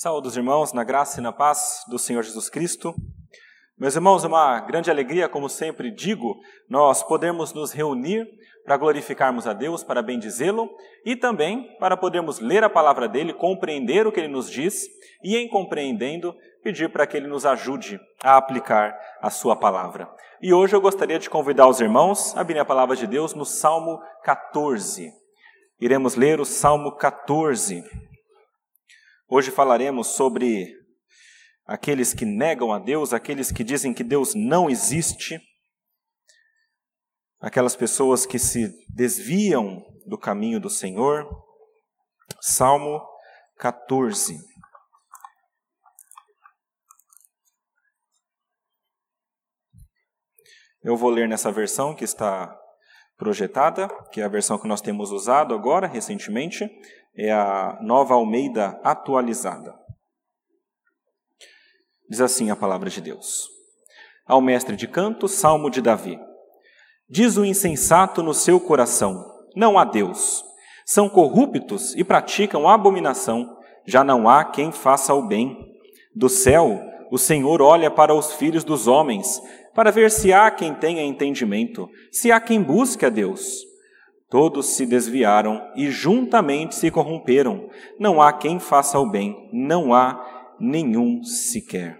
Saúde os irmãos, na graça e na paz do Senhor Jesus Cristo. Meus irmãos, é uma grande alegria, como sempre digo, nós podermos nos reunir para glorificarmos a Deus, para bendizê-lo e também para podermos ler a palavra dele, compreender o que ele nos diz e, em compreendendo, pedir para que ele nos ajude a aplicar a sua palavra. E hoje eu gostaria de convidar os irmãos a abrir a palavra de Deus no Salmo 14. Iremos ler o Salmo 14. Hoje falaremos sobre aqueles que negam a Deus, aqueles que dizem que Deus não existe, aquelas pessoas que se desviam do caminho do Senhor. Salmo 14. Eu vou ler nessa versão que está projetada, que é a versão que nós temos usado agora, recentemente, é a Nova Almeida atualizada. Diz assim a palavra de Deus: Ao mestre de canto, salmo de Davi. Diz o insensato no seu coração: Não há Deus. São corruptos e praticam abominação. Já não há quem faça o bem. Do céu, o Senhor olha para os filhos dos homens, para ver se há quem tenha entendimento, se há quem busque a Deus. Todos se desviaram e juntamente se corromperam. Não há quem faça o bem, não há nenhum sequer.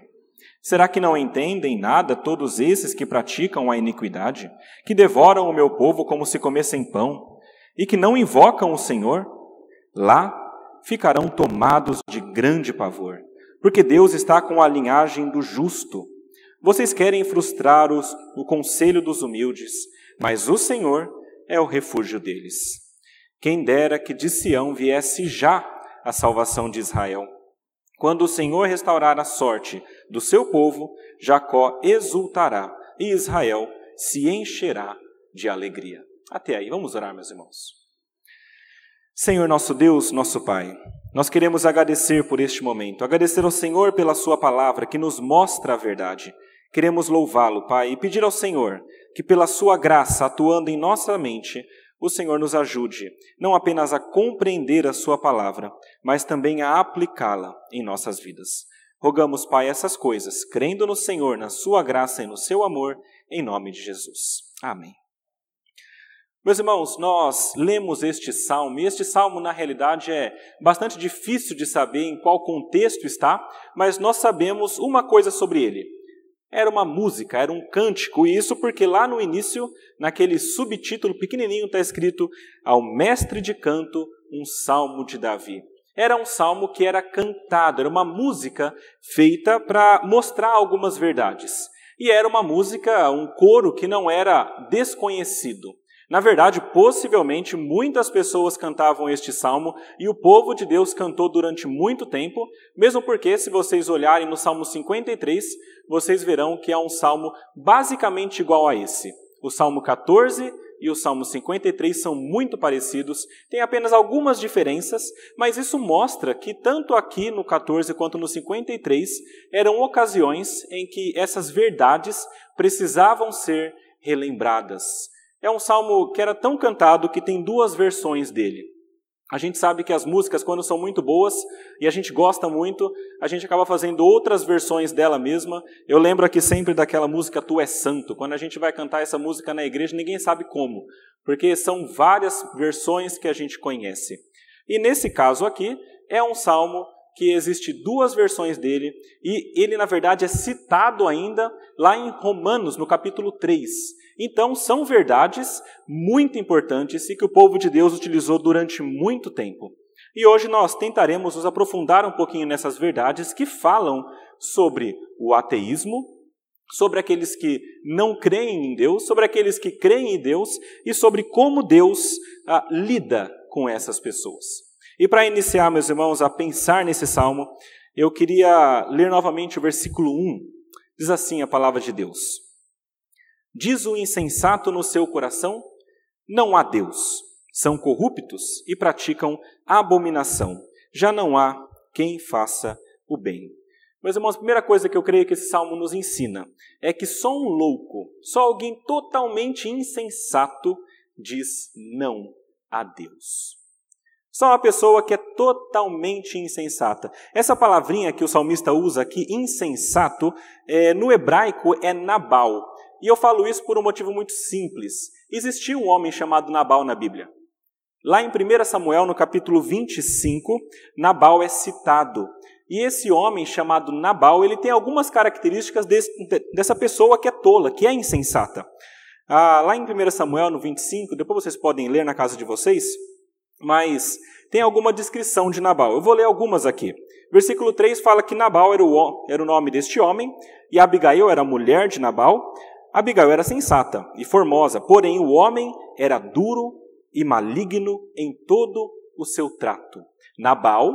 Será que não entendem nada todos esses que praticam a iniquidade, que devoram o meu povo como se comessem pão, e que não invocam o Senhor? Lá ficarão tomados de grande pavor, porque Deus está com a linhagem do justo. Vocês querem frustrar os, o conselho dos humildes, mas o Senhor é o refúgio deles. Quem dera que de Sião viesse já a salvação de Israel. Quando o Senhor restaurar a sorte do seu povo, Jacó exultará e Israel se encherá de alegria. Até aí, vamos orar, meus irmãos. Senhor nosso Deus, nosso Pai, nós queremos agradecer por este momento, agradecer ao Senhor pela Sua palavra que nos mostra a verdade. Queremos louvá-lo, Pai, e pedir ao Senhor que, pela Sua graça atuando em nossa mente, o Senhor nos ajude não apenas a compreender a Sua palavra, mas também a aplicá-la em nossas vidas. Rogamos, Pai, essas coisas, crendo no Senhor, na Sua graça e no Seu amor, em nome de Jesus. Amém. Meus irmãos, nós lemos este salmo, e este salmo, na realidade, é bastante difícil de saber em qual contexto está, mas nós sabemos uma coisa sobre ele era uma música, era um cântico, e isso porque lá no início, naquele subtítulo pequenininho, está escrito Ao mestre de canto, um salmo de Davi. Era um salmo que era cantado, era uma música feita para mostrar algumas verdades. E era uma música, um coro que não era desconhecido. Na verdade, possivelmente muitas pessoas cantavam este salmo e o povo de Deus cantou durante muito tempo, mesmo porque, se vocês olharem no Salmo 53, vocês verão que é um salmo basicamente igual a esse. O Salmo 14 e o Salmo 53 são muito parecidos, tem apenas algumas diferenças, mas isso mostra que tanto aqui no 14 quanto no 53 eram ocasiões em que essas verdades precisavam ser relembradas. É um salmo que era tão cantado que tem duas versões dele. A gente sabe que as músicas, quando são muito boas e a gente gosta muito, a gente acaba fazendo outras versões dela mesma. Eu lembro aqui sempre daquela música Tu és Santo. Quando a gente vai cantar essa música na igreja, ninguém sabe como, porque são várias versões que a gente conhece. E nesse caso aqui, é um salmo que existe duas versões dele, e ele, na verdade, é citado ainda lá em Romanos, no capítulo 3. Então, são verdades muito importantes e que o povo de Deus utilizou durante muito tempo. E hoje nós tentaremos nos aprofundar um pouquinho nessas verdades que falam sobre o ateísmo, sobre aqueles que não creem em Deus, sobre aqueles que creem em Deus e sobre como Deus ah, lida com essas pessoas. E para iniciar, meus irmãos, a pensar nesse salmo, eu queria ler novamente o versículo 1. Diz assim a palavra de Deus. Diz o insensato no seu coração: Não há Deus. São corruptos e praticam abominação. Já não há quem faça o bem. Meus irmãos, a primeira coisa que eu creio que esse salmo nos ensina é que só um louco, só alguém totalmente insensato diz não a Deus. Só uma pessoa que é totalmente insensata. Essa palavrinha que o salmista usa aqui, insensato, é, no hebraico é Nabal. E eu falo isso por um motivo muito simples. Existia um homem chamado Nabal na Bíblia. Lá em 1 Samuel, no capítulo 25, Nabal é citado. E esse homem chamado Nabal, ele tem algumas características desse, dessa pessoa que é tola, que é insensata. Ah, lá em 1 Samuel, no 25, depois vocês podem ler na casa de vocês, mas tem alguma descrição de Nabal. Eu vou ler algumas aqui. Versículo 3 fala que Nabal era o, era o nome deste homem, e Abigail era a mulher de Nabal. Abigail era sensata e formosa, porém o homem era duro e maligno em todo o seu trato. Nabal,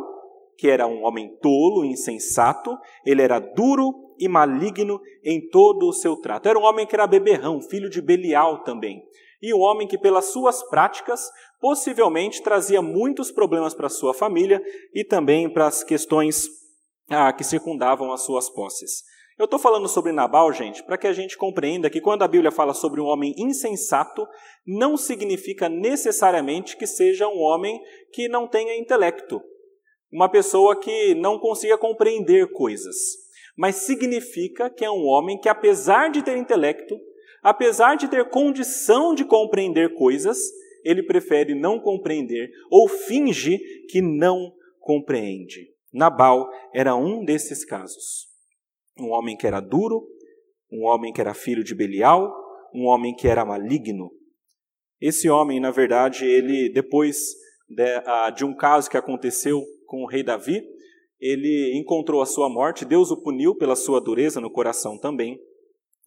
que era um homem tolo e insensato, ele era duro e maligno em todo o seu trato. Era um homem que era beberrão, filho de Belial também e um homem que, pelas suas práticas, possivelmente trazia muitos problemas para sua família e também para as questões ah, que circundavam as suas posses. Eu estou falando sobre Nabal, gente, para que a gente compreenda que quando a Bíblia fala sobre um homem insensato, não significa necessariamente que seja um homem que não tenha intelecto, uma pessoa que não consiga compreender coisas, mas significa que é um homem que, apesar de ter intelecto, apesar de ter condição de compreender coisas, ele prefere não compreender ou finge que não compreende. Nabal era um desses casos. Um homem que era duro, um homem que era filho de Belial, um homem que era maligno. Esse homem, na verdade, ele, depois de, de um caso que aconteceu com o rei Davi, ele encontrou a sua morte, Deus o puniu pela sua dureza no coração também.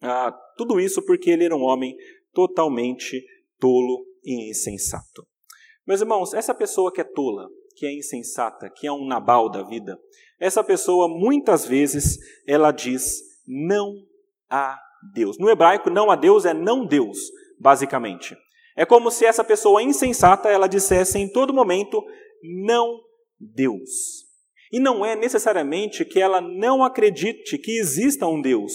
Ah, tudo isso porque ele era um homem totalmente tolo e insensato. Meus irmãos, essa pessoa que é tola, que é insensata, que é um nabal da vida, essa pessoa muitas vezes ela diz não há Deus. No hebraico, não há Deus é não Deus, basicamente. É como se essa pessoa insensata ela dissesse em todo momento não Deus. E não é necessariamente que ela não acredite que exista um Deus,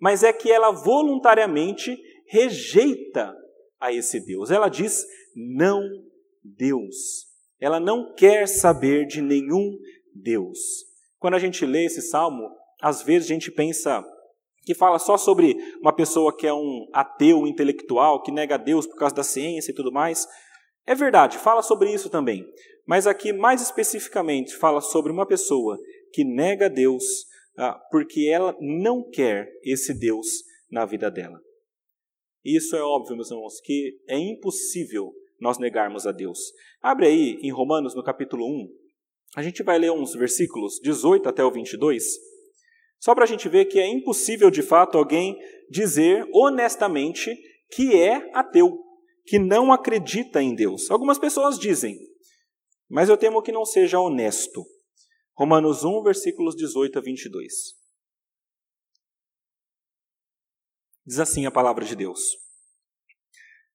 mas é que ela voluntariamente rejeita a esse Deus. Ela diz não Deus. Ela não quer saber de nenhum Deus. Quando a gente lê esse salmo, às vezes a gente pensa que fala só sobre uma pessoa que é um ateu intelectual, que nega Deus por causa da ciência e tudo mais. É verdade, fala sobre isso também. Mas aqui, mais especificamente, fala sobre uma pessoa que nega Deus ah, porque ela não quer esse Deus na vida dela. Isso é óbvio, meus irmãos, que é impossível nós negarmos a Deus. Abre aí em Romanos, no capítulo 1, a gente vai ler uns versículos 18 até o 22, só para a gente ver que é impossível de fato alguém dizer honestamente que é ateu, que não acredita em Deus. Algumas pessoas dizem, mas eu temo que não seja honesto. Romanos 1, versículos 18 a 22. Diz assim a palavra de Deus: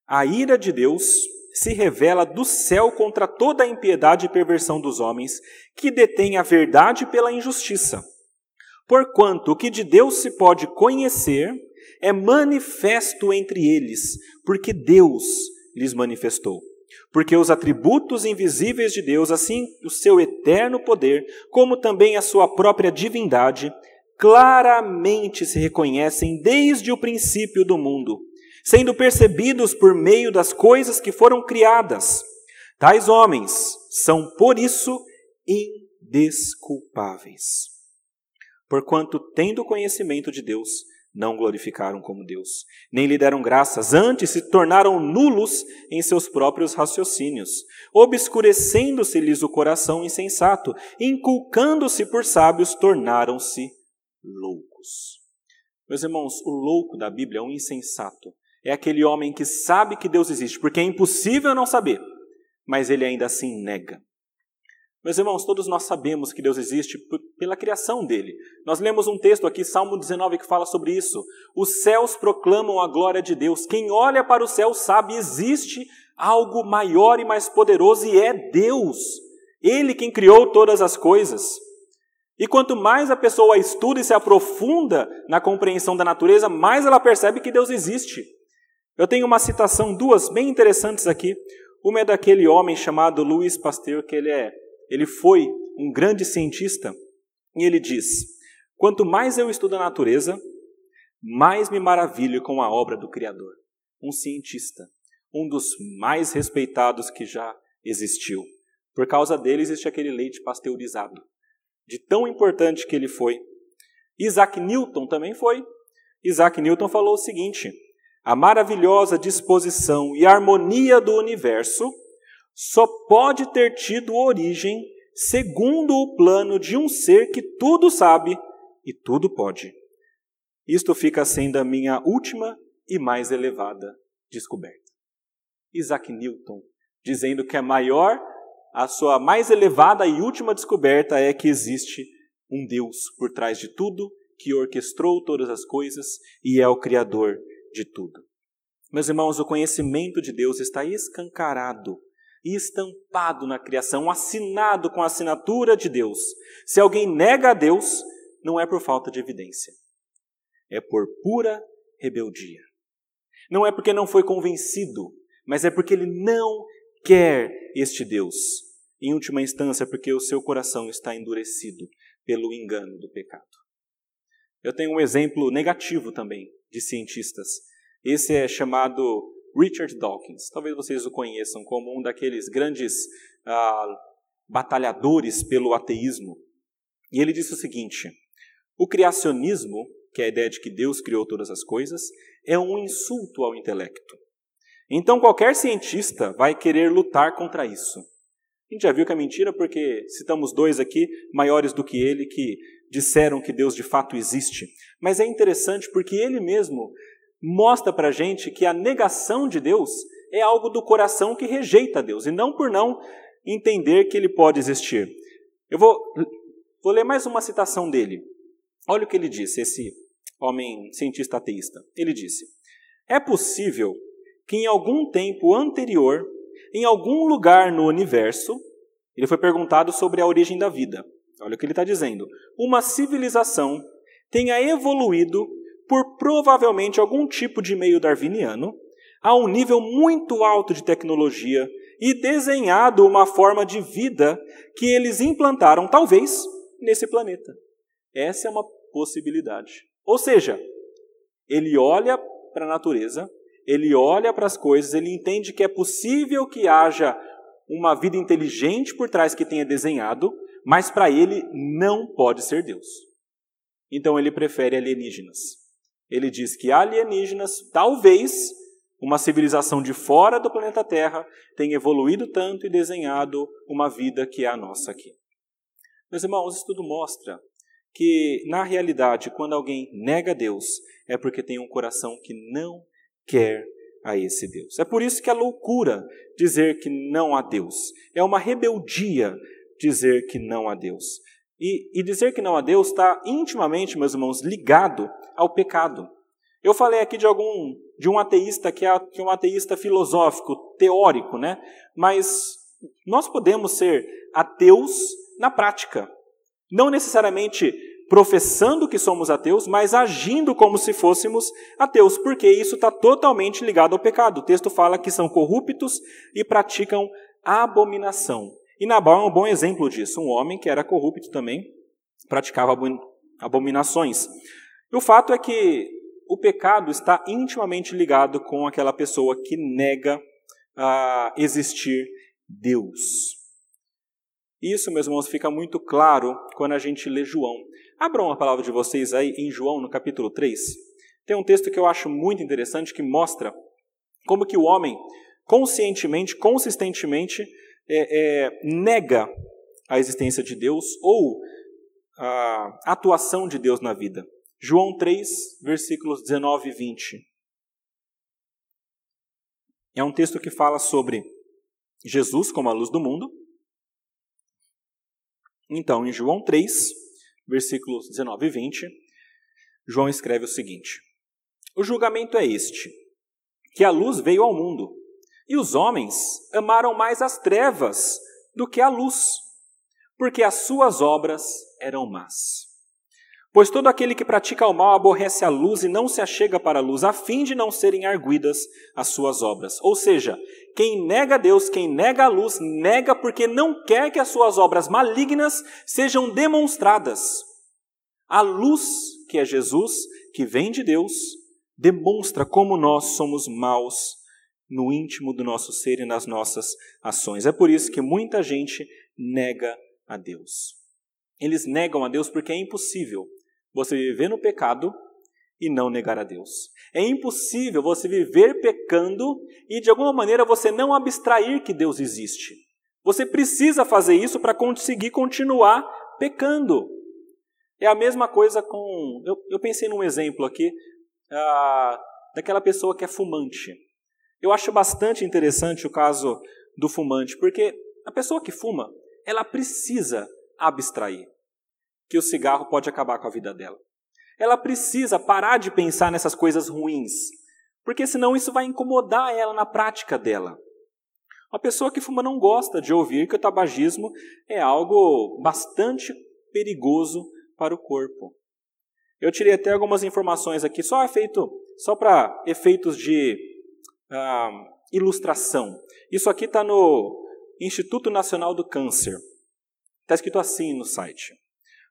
A ira de Deus se revela do céu contra toda a impiedade e perversão dos homens, que detêm a verdade pela injustiça. Porquanto o que de Deus se pode conhecer é manifesto entre eles, porque Deus lhes manifestou. Porque os atributos invisíveis de Deus, assim o seu eterno poder, como também a sua própria divindade, claramente se reconhecem desde o princípio do mundo, sendo percebidos por meio das coisas que foram criadas. Tais homens são, por isso, indesculpáveis. Porquanto, tendo conhecimento de Deus, não glorificaram como Deus, nem lhe deram graças, antes se tornaram nulos em seus próprios raciocínios, obscurecendo-se-lhes o coração insensato, inculcando-se por sábios, tornaram-se loucos. Meus irmãos, o louco da Bíblia é um insensato. É aquele homem que sabe que Deus existe, porque é impossível não saber, mas ele ainda assim nega. Meus irmãos, todos nós sabemos que Deus existe pela criação dele. Nós lemos um texto aqui, Salmo 19, que fala sobre isso. Os céus proclamam a glória de Deus. Quem olha para o céu sabe existe algo maior e mais poderoso e é Deus. Ele quem criou todas as coisas. E quanto mais a pessoa estuda e se aprofunda na compreensão da natureza, mais ela percebe que Deus existe. Eu tenho uma citação, duas bem interessantes aqui. Uma é daquele homem chamado Louis Pasteur, que ele é, ele foi um grande cientista, e ele diz: "Quanto mais eu estudo a natureza, mais me maravilho com a obra do Criador." Um cientista, um dos mais respeitados que já existiu. Por causa dele existe aquele leite pasteurizado. De tão importante que ele foi. Isaac Newton também foi. Isaac Newton falou o seguinte: a maravilhosa disposição e harmonia do universo só pode ter tido origem segundo o plano de um ser que tudo sabe e tudo pode. Isto fica sendo a minha última e mais elevada descoberta. Isaac Newton, dizendo que a maior, a sua mais elevada e última descoberta é que existe um Deus por trás de tudo, que orquestrou todas as coisas e é o Criador de tudo. Meus irmãos, o conhecimento de Deus está escancarado estampado na criação, assinado com a assinatura de Deus. Se alguém nega a Deus, não é por falta de evidência, é por pura rebeldia. Não é porque não foi convencido, mas é porque ele não quer este Deus. Em última instância, porque o seu coração está endurecido pelo engano do pecado. Eu tenho um exemplo negativo também de cientistas. Esse é chamado Richard Dawkins. Talvez vocês o conheçam como um daqueles grandes ah, batalhadores pelo ateísmo. E ele disse o seguinte: o criacionismo, que é a ideia de que Deus criou todas as coisas, é um insulto ao intelecto. Então qualquer cientista vai querer lutar contra isso. A gente já viu que é mentira porque citamos dois aqui, maiores do que ele, que disseram que Deus de fato existe. Mas é interessante porque ele mesmo mostra para a gente que a negação de Deus é algo do coração que rejeita Deus, e não por não entender que ele pode existir. Eu vou, vou ler mais uma citação dele. Olha o que ele disse, esse homem cientista ateísta. Ele disse: É possível que em algum tempo anterior, em algum lugar no universo, ele foi perguntado sobre a origem da vida. Olha o que ele está dizendo. Uma civilização tenha evoluído por provavelmente algum tipo de meio darwiniano a um nível muito alto de tecnologia e desenhado uma forma de vida que eles implantaram, talvez, nesse planeta. Essa é uma possibilidade. Ou seja, ele olha para a natureza, ele olha para as coisas, ele entende que é possível que haja uma vida inteligente por trás que tenha desenhado, mas para ele não pode ser Deus. Então ele prefere alienígenas. Ele diz que alienígenas, talvez uma civilização de fora do planeta Terra, tenha evoluído tanto e desenhado uma vida que é a nossa aqui. Meus irmãos, isso tudo mostra que, na realidade, quando alguém nega Deus, é porque tem um coração que não quer a esse Deus. É por isso que é loucura dizer que não há Deus. É uma rebeldia dizer que não há Deus. E, e dizer que não há Deus está intimamente, meus irmãos, ligado ao pecado. Eu falei aqui de algum de um ateísta que é, que é um ateísta filosófico, teórico, né? Mas nós podemos ser ateus na prática. Não necessariamente professando que somos ateus, mas agindo como se fôssemos ateus, porque isso está totalmente ligado ao pecado. O texto fala que são corruptos e praticam abominação. E Nabal é um bom exemplo disso, um homem que era corrupto também, praticava abominações. E o fato é que o pecado está intimamente ligado com aquela pessoa que nega a existir Deus. Isso, meus irmãos, fica muito claro quando a gente lê João. Abram a palavra de vocês aí em João, no capítulo 3. Tem um texto que eu acho muito interessante que mostra como que o homem, conscientemente, consistentemente, é, é, nega a existência de Deus ou a atuação de Deus na vida. João 3, versículos 19 e 20. É um texto que fala sobre Jesus como a luz do mundo. Então, em João 3, versículos 19 e 20, João escreve o seguinte: O julgamento é este: que a luz veio ao mundo, e os homens amaram mais as trevas do que a luz, porque as suas obras eram más. Pois todo aquele que pratica o mal aborrece a luz e não se achega para a luz, a fim de não serem arguidas as suas obras. Ou seja, quem nega Deus, quem nega a luz, nega porque não quer que as suas obras malignas sejam demonstradas. A luz, que é Jesus, que vem de Deus, demonstra como nós somos maus no íntimo do nosso ser e nas nossas ações. É por isso que muita gente nega a Deus. Eles negam a Deus porque é impossível você viver no pecado e não negar a Deus. É impossível você viver pecando e de alguma maneira você não abstrair que Deus existe. Você precisa fazer isso para conseguir continuar pecando. É a mesma coisa com. Eu, eu pensei num exemplo aqui ah, daquela pessoa que é fumante. Eu acho bastante interessante o caso do fumante, porque a pessoa que fuma, ela precisa abstrair que o cigarro pode acabar com a vida dela. Ela precisa parar de pensar nessas coisas ruins, porque senão isso vai incomodar ela na prática dela. Uma pessoa que fuma não gosta de ouvir que o tabagismo é algo bastante perigoso para o corpo. Eu tirei até algumas informações aqui, só efeito, só para efeitos de ah, ilustração. Isso aqui está no Instituto Nacional do Câncer. Está escrito assim no site.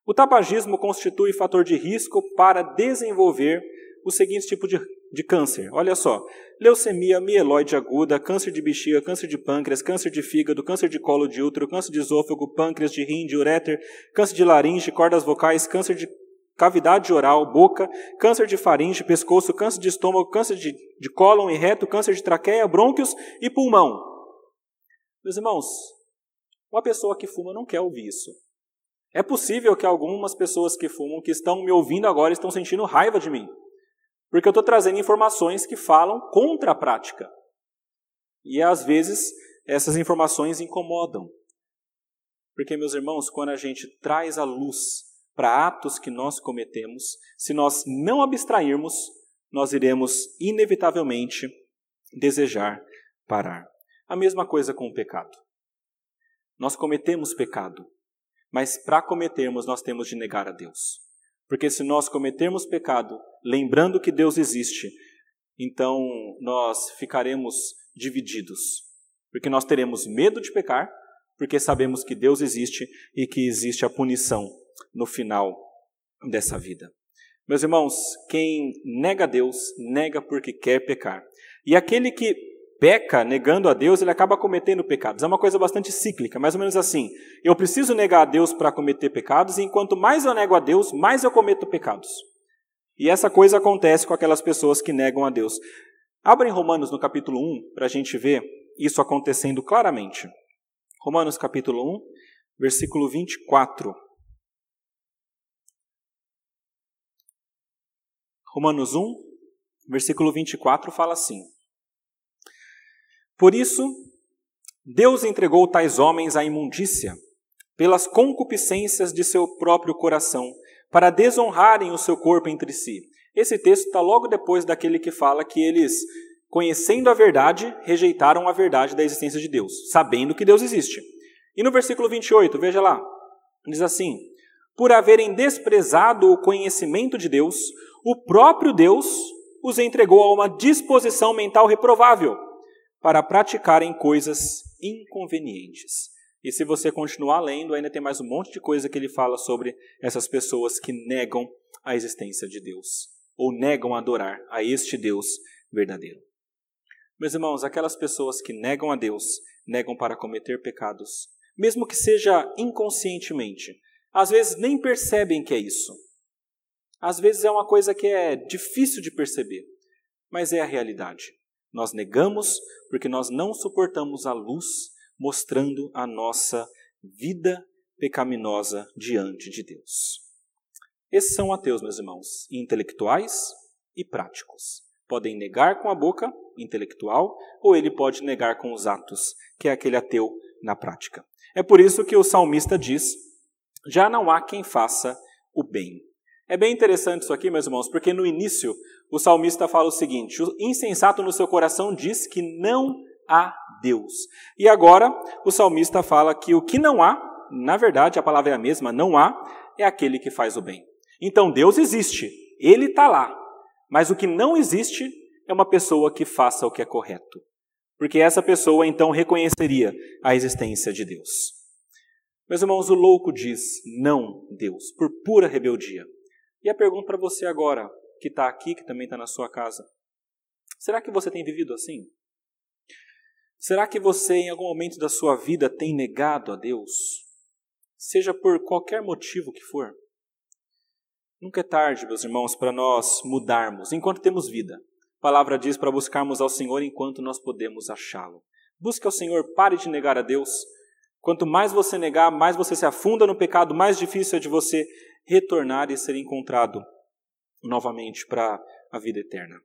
O tabagismo constitui fator de risco para desenvolver os seguintes tipos de, de câncer. Olha só: leucemia mieloide aguda, câncer de bexiga, câncer de pâncreas, câncer de fígado, câncer de colo de útero, câncer de esôfago, pâncreas, de rim, de uréter, câncer de laringe, cordas vocais, câncer de cavidade oral, boca, câncer de faringe, pescoço, câncer de estômago, câncer de, de cólon e reto, câncer de traqueia, brônquios e pulmão. Meus irmãos, uma pessoa que fuma não quer ouvir isso. É possível que algumas pessoas que fumam, que estão me ouvindo agora, estão sentindo raiva de mim. Porque eu estou trazendo informações que falam contra a prática. E às vezes essas informações incomodam. Porque, meus irmãos, quando a gente traz a luz para atos que nós cometemos, se nós não abstrairmos, nós iremos inevitavelmente desejar parar. A mesma coisa com o pecado. Nós cometemos pecado, mas para cometermos, nós temos de negar a Deus. Porque se nós cometermos pecado, lembrando que Deus existe, então nós ficaremos divididos. Porque nós teremos medo de pecar, porque sabemos que Deus existe e que existe a punição no final dessa vida. Meus irmãos, quem nega Deus, nega porque quer pecar. E aquele que peca negando a Deus, ele acaba cometendo pecados. É uma coisa bastante cíclica, mais ou menos assim. Eu preciso negar a Deus para cometer pecados, e enquanto mais eu nego a Deus, mais eu cometo pecados. E essa coisa acontece com aquelas pessoas que negam a Deus. Abra em Romanos no capítulo 1 para a gente ver isso acontecendo claramente. Romanos capítulo 1, versículo 24. Romanos 1, versículo 24 fala assim: por isso, Deus entregou tais homens à imundícia, pelas concupiscências de seu próprio coração, para desonrarem o seu corpo entre si. Esse texto está logo depois daquele que fala que eles, conhecendo a verdade, rejeitaram a verdade da existência de Deus, sabendo que Deus existe. E no versículo 28, veja lá, diz assim: Por haverem desprezado o conhecimento de Deus, o próprio Deus os entregou a uma disposição mental reprovável para praticarem coisas inconvenientes. E se você continuar lendo, ainda tem mais um monte de coisa que ele fala sobre essas pessoas que negam a existência de Deus, ou negam adorar a este Deus verdadeiro. Meus irmãos, aquelas pessoas que negam a Deus, negam para cometer pecados, mesmo que seja inconscientemente, às vezes nem percebem que é isso. Às vezes é uma coisa que é difícil de perceber, mas é a realidade. Nós negamos porque nós não suportamos a luz mostrando a nossa vida pecaminosa diante de Deus. Esses são ateus, meus irmãos, intelectuais e práticos. Podem negar com a boca, intelectual, ou ele pode negar com os atos, que é aquele ateu na prática. É por isso que o salmista diz: já não há quem faça o bem. É bem interessante isso aqui, meus irmãos, porque no início o salmista fala o seguinte: o insensato no seu coração diz que não há Deus. E agora o salmista fala que o que não há, na verdade a palavra é a mesma, não há, é aquele que faz o bem. Então Deus existe, Ele está lá. Mas o que não existe é uma pessoa que faça o que é correto. Porque essa pessoa então reconheceria a existência de Deus. Meus irmãos, o louco diz não, Deus, por pura rebeldia. E a pergunta para você agora, que está aqui, que também está na sua casa: será que você tem vivido assim? Será que você, em algum momento da sua vida, tem negado a Deus? Seja por qualquer motivo que for. Nunca é tarde, meus irmãos, para nós mudarmos enquanto temos vida. A palavra diz para buscarmos ao Senhor enquanto nós podemos achá-lo. Busque ao Senhor, pare de negar a Deus. Quanto mais você negar, mais você se afunda no pecado, mais difícil é de você retornar e ser encontrado novamente para a vida eterna.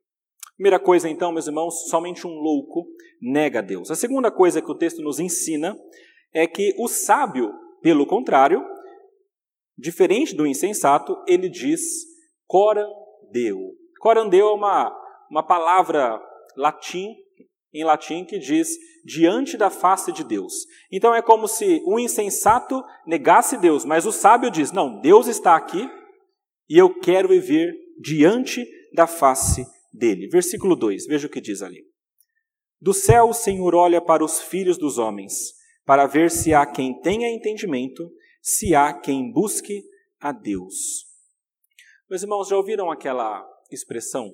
Primeira coisa, então, meus irmãos, somente um louco nega a Deus. A segunda coisa que o texto nos ensina é que o sábio, pelo contrário, diferente do insensato, ele diz corandeu. Corandeu é uma, uma palavra latim, em latim que diz diante da face de Deus. Então é como se o insensato negasse Deus, mas o sábio diz: não, Deus está aqui e eu quero viver diante da face dele. Versículo 2, veja o que diz ali. Do céu o Senhor olha para os filhos dos homens, para ver se há quem tenha entendimento, se há quem busque a Deus. Meus irmãos, já ouviram aquela expressão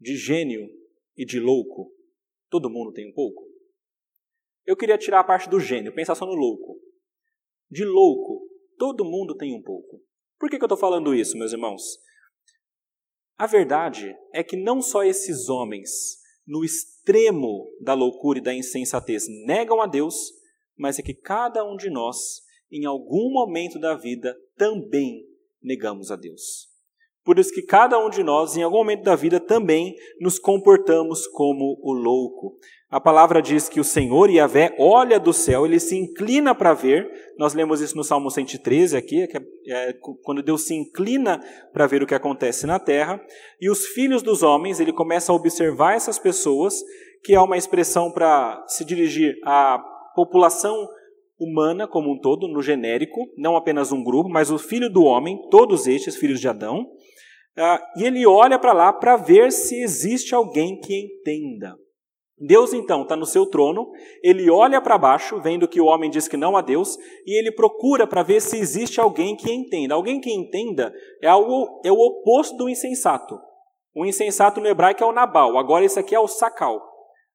de gênio e de louco? Todo mundo tem um pouco? Eu queria tirar a parte do gênio, pensar só no louco. De louco, todo mundo tem um pouco. Por que, que eu estou falando isso, meus irmãos? A verdade é que não só esses homens, no extremo da loucura e da insensatez, negam a Deus, mas é que cada um de nós, em algum momento da vida, também negamos a Deus. Por isso que cada um de nós, em algum momento da vida, também nos comportamos como o louco. A palavra diz que o Senhor Yahvé olha do céu, ele se inclina para ver. Nós lemos isso no Salmo 113 aqui, é, é, quando Deus se inclina para ver o que acontece na terra. E os filhos dos homens, ele começa a observar essas pessoas, que é uma expressão para se dirigir à população humana como um todo, no genérico, não apenas um grupo, mas o filho do homem, todos estes filhos de Adão. Ah, e ele olha para lá para ver se existe alguém que entenda. Deus então está no seu trono, ele olha para baixo, vendo que o homem diz que não há Deus, e ele procura para ver se existe alguém que entenda. Alguém que entenda é, algo, é o oposto do insensato. O insensato no hebraico é o Nabal, agora esse aqui é o Sacal.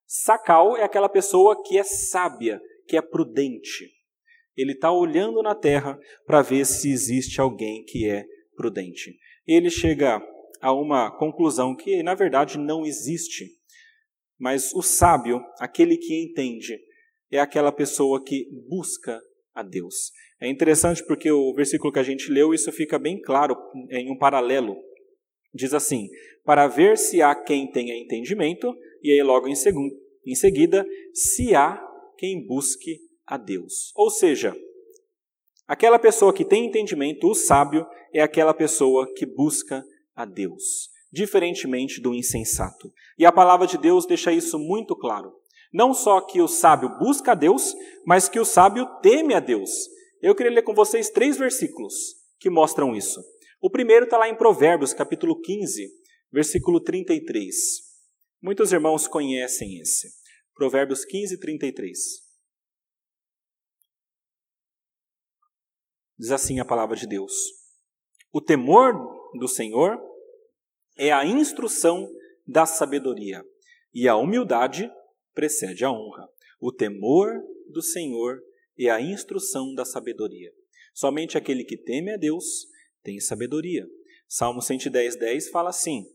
Sacal é aquela pessoa que é sábia, que é prudente. Ele está olhando na terra para ver se existe alguém que é prudente. Ele chega a uma conclusão que, na verdade, não existe mas o sábio, aquele que entende, é aquela pessoa que busca a Deus. É interessante porque o versículo que a gente leu, isso fica bem claro em um paralelo. Diz assim: para ver se há quem tenha entendimento, e aí logo em, em seguida, se há quem busque a Deus. Ou seja, aquela pessoa que tem entendimento, o sábio, é aquela pessoa que busca a Deus diferentemente do insensato. E a palavra de Deus deixa isso muito claro. Não só que o sábio busca a Deus, mas que o sábio teme a Deus. Eu queria ler com vocês três versículos que mostram isso. O primeiro está lá em Provérbios, capítulo 15, versículo 33. Muitos irmãos conhecem esse. Provérbios 15, 33. Diz assim a palavra de Deus: O temor do Senhor é a instrução da sabedoria, e a humildade precede a honra. O temor do Senhor é a instrução da sabedoria. Somente aquele que teme a Deus tem sabedoria. Salmo 110, 10 fala assim: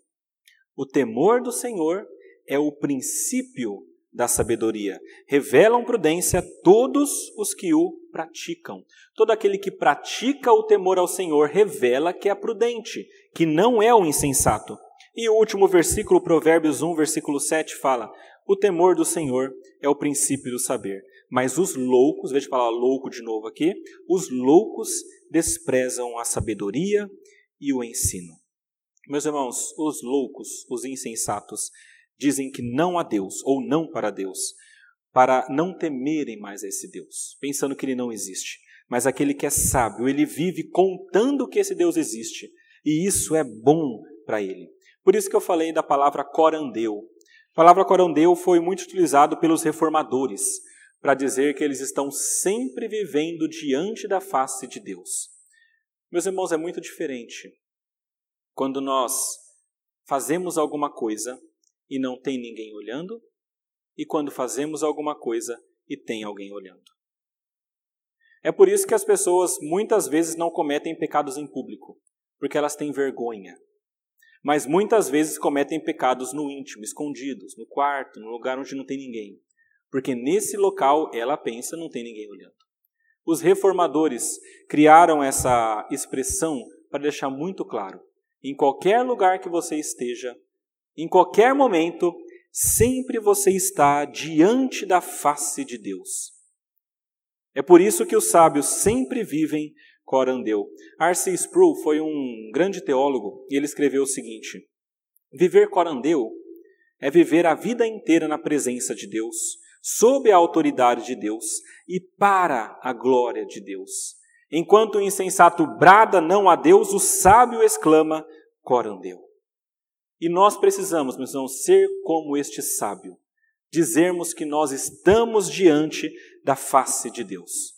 O temor do Senhor é o princípio da sabedoria. Revelam prudência todos os que o praticam. Todo aquele que pratica o temor ao Senhor revela que é prudente, que não é o insensato. E o último versículo, Provérbios 1, versículo 7, fala: O temor do Senhor é o princípio do saber. Mas os loucos, veja falar louco de novo aqui, os loucos desprezam a sabedoria e o ensino. Meus irmãos, os loucos, os insensatos, dizem que não há Deus ou não para Deus, para não temerem mais a esse Deus, pensando que ele não existe. Mas aquele que é sábio, ele vive contando que esse Deus existe e isso é bom para ele. Por isso que eu falei da palavra corandeu. A palavra corandeu foi muito utilizado pelos reformadores para dizer que eles estão sempre vivendo diante da face de Deus. Meus irmãos, é muito diferente quando nós fazemos alguma coisa e não tem ninguém olhando, e quando fazemos alguma coisa e tem alguém olhando. É por isso que as pessoas muitas vezes não cometem pecados em público, porque elas têm vergonha. Mas muitas vezes cometem pecados no íntimo, escondidos, no quarto, no lugar onde não tem ninguém. Porque nesse local ela pensa não tem ninguém olhando. Os reformadores criaram essa expressão para deixar muito claro: em qualquer lugar que você esteja, em qualquer momento, sempre você está diante da face de Deus. É por isso que os sábios sempre vivem corandeu. R.C. Sproul foi um grande teólogo e ele escreveu o seguinte: Viver corandeu é viver a vida inteira na presença de Deus, sob a autoridade de Deus e para a glória de Deus. Enquanto o insensato brada não a Deus, o sábio exclama corandeu. E nós precisamos, meus irmãos, ser como este sábio, dizermos que nós estamos diante da face de Deus.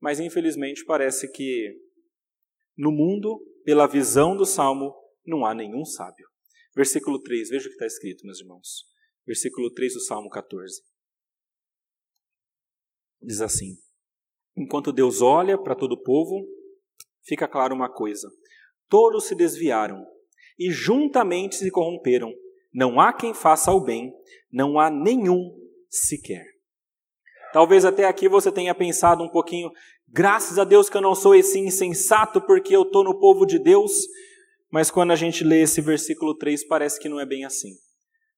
Mas infelizmente parece que no mundo, pela visão do salmo, não há nenhum sábio. Versículo 3, veja o que está escrito, meus irmãos. Versículo 3 do Salmo 14. Diz assim: Enquanto Deus olha para todo o povo, fica claro uma coisa: todos se desviaram e juntamente se corromperam. Não há quem faça o bem, não há nenhum sequer. Talvez até aqui você tenha pensado um pouquinho, graças a Deus que eu não sou esse insensato porque eu estou no povo de Deus, mas quando a gente lê esse versículo 3, parece que não é bem assim.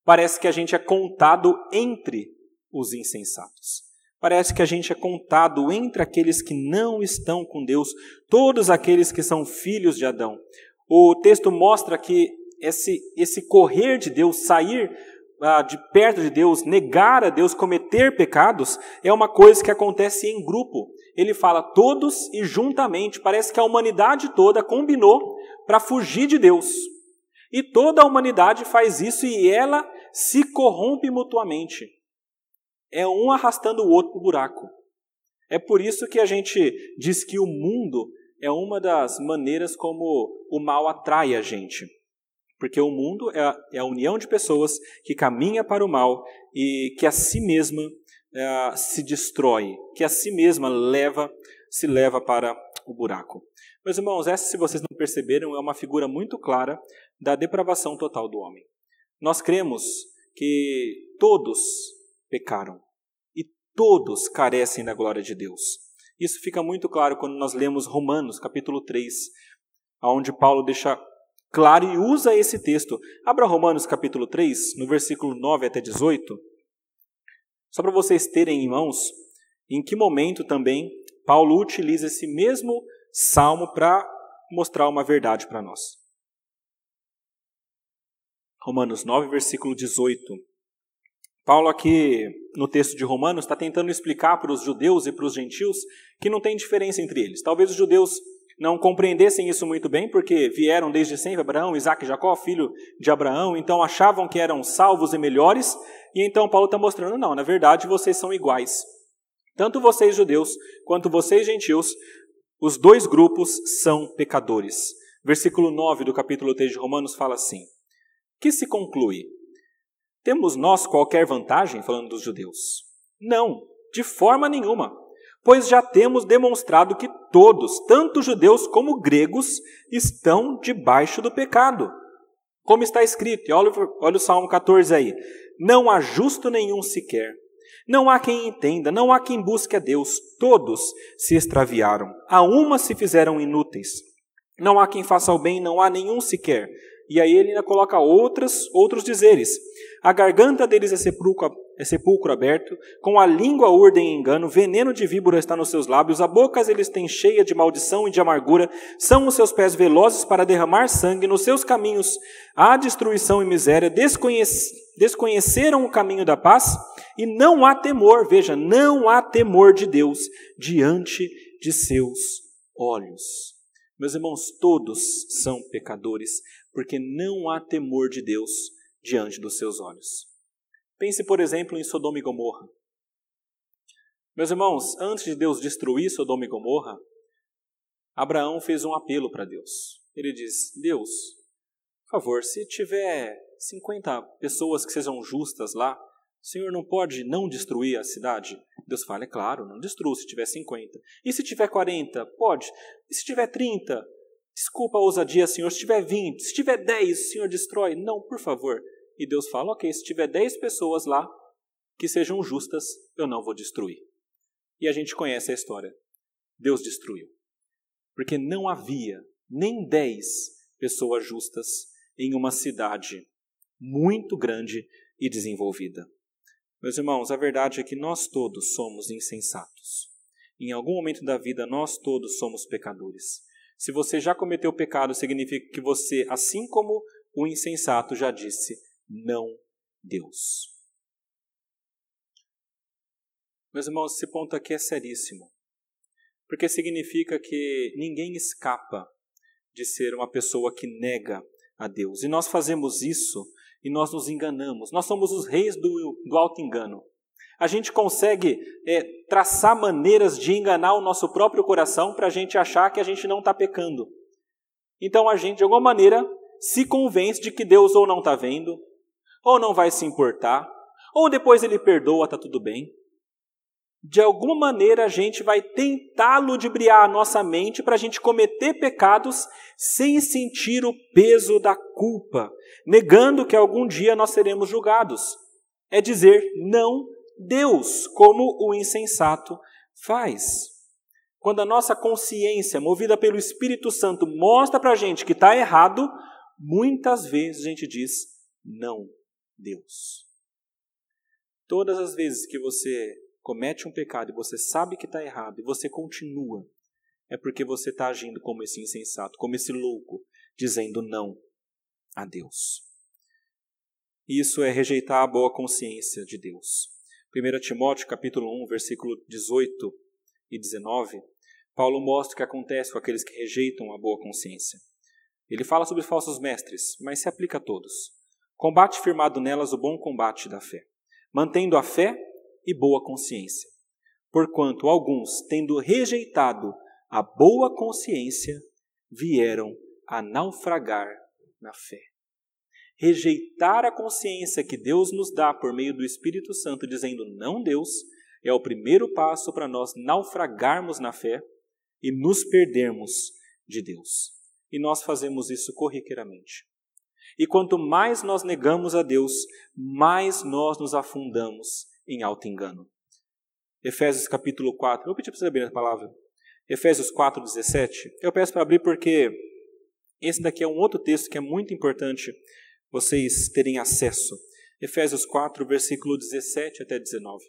Parece que a gente é contado entre os insensatos. Parece que a gente é contado entre aqueles que não estão com Deus, todos aqueles que são filhos de Adão. O texto mostra que esse, esse correr de Deus, sair ah, de perto de Deus, negar a Deus, cometer pecados, é uma coisa que acontece em grupo. Ele fala todos e juntamente, parece que a humanidade toda combinou para fugir de Deus. E toda a humanidade faz isso e ela se corrompe mutuamente. É um arrastando o outro para o buraco. É por isso que a gente diz que o mundo é uma das maneiras como o mal atrai a gente. Porque o mundo é a, é a união de pessoas que caminha para o mal e que a si mesma é, se destrói, que a si mesma leva, se leva para o buraco. Meus irmãos, essa, se vocês não perceberam, é uma figura muito clara da depravação total do homem. Nós cremos que todos pecaram e todos carecem da glória de Deus. Isso fica muito claro quando nós lemos Romanos, capítulo 3, onde Paulo deixa claro e usa esse texto. Abra Romanos, capítulo 3, no versículo 9 até 18. Só para vocês terem em mãos em que momento também Paulo utiliza esse mesmo salmo para mostrar uma verdade para nós. Romanos 9, versículo 18. Paulo, aqui no texto de Romanos, está tentando explicar para os judeus e para os gentios que não tem diferença entre eles. Talvez os judeus não compreendessem isso muito bem, porque vieram desde sempre Abraão, Isaac e Jacó, filho de Abraão, então achavam que eram salvos e melhores, e então Paulo está mostrando, não, na verdade vocês são iguais. Tanto vocês judeus quanto vocês gentios, os dois grupos são pecadores. Versículo 9 do capítulo 3 de Romanos fala assim: Que se conclui? Temos nós qualquer vantagem, falando dos judeus? Não, de forma nenhuma, pois já temos demonstrado que todos, tanto judeus como gregos, estão debaixo do pecado. Como está escrito, olha, olha o Salmo 14 aí: Não há justo nenhum sequer, não há quem entenda, não há quem busque a Deus, todos se extraviaram, a uma se fizeram inúteis. Não há quem faça o bem, não há nenhum sequer. E aí ele ainda coloca outros, outros dizeres. A garganta deles é sepulcro, é sepulcro aberto, com a língua urdem engano, veneno de víbora está nos seus lábios, a boca eles têm cheia de maldição e de amargura, são os seus pés velozes para derramar sangue, nos seus caminhos há destruição e miséria, desconhece, desconheceram o caminho da paz, e não há temor, veja, não há temor de Deus diante de seus olhos. Meus irmãos, todos são pecadores, porque não há temor de Deus diante dos seus olhos. Pense, por exemplo, em Sodoma e Gomorra. Meus irmãos, antes de Deus destruir Sodoma e Gomorra, Abraão fez um apelo para Deus. Ele diz: Deus, por favor, se tiver 50 pessoas que sejam justas lá, o Senhor não pode não destruir a cidade? Deus fala, é claro, não destrua se tiver 50. E se tiver 40? Pode. E se tiver 30? Desculpa a ousadia, Senhor. Se tiver 20, se tiver 10, o Senhor destrói? Não, por favor. E Deus fala, ok, se tiver 10 pessoas lá que sejam justas, eu não vou destruir. E a gente conhece a história. Deus destruiu. Porque não havia nem 10 pessoas justas em uma cidade muito grande e desenvolvida. Meus irmãos, a verdade é que nós todos somos insensatos. Em algum momento da vida, nós todos somos pecadores. Se você já cometeu pecado, significa que você, assim como o insensato, já disse: não Deus. Meus irmãos, esse ponto aqui é seríssimo. Porque significa que ninguém escapa de ser uma pessoa que nega a Deus. E nós fazemos isso e nós nos enganamos. Nós somos os reis do, do auto-engano. A gente consegue é, traçar maneiras de enganar o nosso próprio coração para a gente achar que a gente não está pecando. Então a gente, de alguma maneira, se convence de que Deus ou não está vendo, ou não vai se importar, ou depois ele perdoa, está tudo bem de alguma maneira a gente vai tentar ludibriar a nossa mente para a gente cometer pecados sem sentir o peso da culpa, negando que algum dia nós seremos julgados. É dizer não Deus, como o insensato faz. Quando a nossa consciência, movida pelo Espírito Santo, mostra para a gente que está errado, muitas vezes a gente diz não Deus. Todas as vezes que você comete um pecado e você sabe que está errado e você continua, é porque você está agindo como esse insensato, como esse louco, dizendo não a Deus. Isso é rejeitar a boa consciência de Deus. 1 Timóteo capítulo 1, versículo 18 e 19, Paulo mostra o que acontece com aqueles que rejeitam a boa consciência. Ele fala sobre falsos mestres, mas se aplica a todos. Combate firmado nelas o bom combate da fé, mantendo a fé e boa consciência. Porquanto alguns, tendo rejeitado a boa consciência, vieram a naufragar na fé. Rejeitar a consciência que Deus nos dá por meio do Espírito Santo, dizendo não Deus, é o primeiro passo para nós naufragarmos na fé e nos perdermos de Deus. E nós fazemos isso corriqueiramente. E quanto mais nós negamos a Deus, mais nós nos afundamos em alto engano. Efésios capítulo 4. Eu vou pedir para você abrir a palavra. Efésios 4, 17. Eu peço para abrir porque esse daqui é um outro texto que é muito importante vocês terem acesso. Efésios 4, versículo 17 até 19.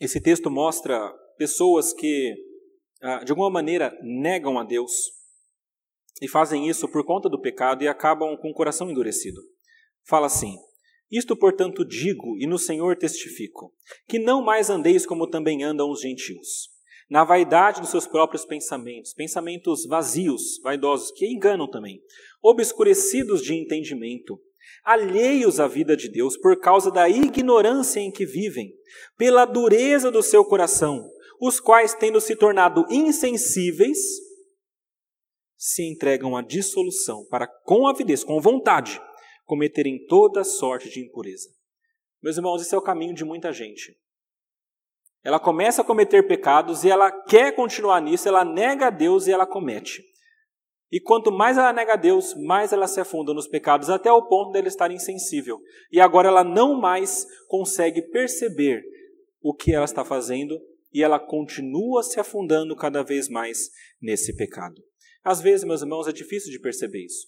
Esse texto mostra pessoas que, ah, de alguma maneira, negam a Deus, e fazem isso por conta do pecado e acabam com o coração endurecido. Fala assim: Isto, portanto, digo e no Senhor testifico, que não mais andeis como também andam os gentios, na vaidade dos seus próprios pensamentos, pensamentos vazios, vaidosos, que enganam também, obscurecidos de entendimento, alheios à vida de Deus por causa da ignorância em que vivem, pela dureza do seu coração, os quais, tendo se tornado insensíveis, se entregam à dissolução para, com avidez, com vontade, cometerem toda sorte de impureza. Meus irmãos, esse é o caminho de muita gente. Ela começa a cometer pecados e ela quer continuar nisso, ela nega a Deus e ela comete. E quanto mais ela nega Deus, mais ela se afunda nos pecados, até o ponto dela estar insensível. E agora ela não mais consegue perceber o que ela está fazendo e ela continua se afundando cada vez mais nesse pecado. Às vezes, meus irmãos, é difícil de perceber isso.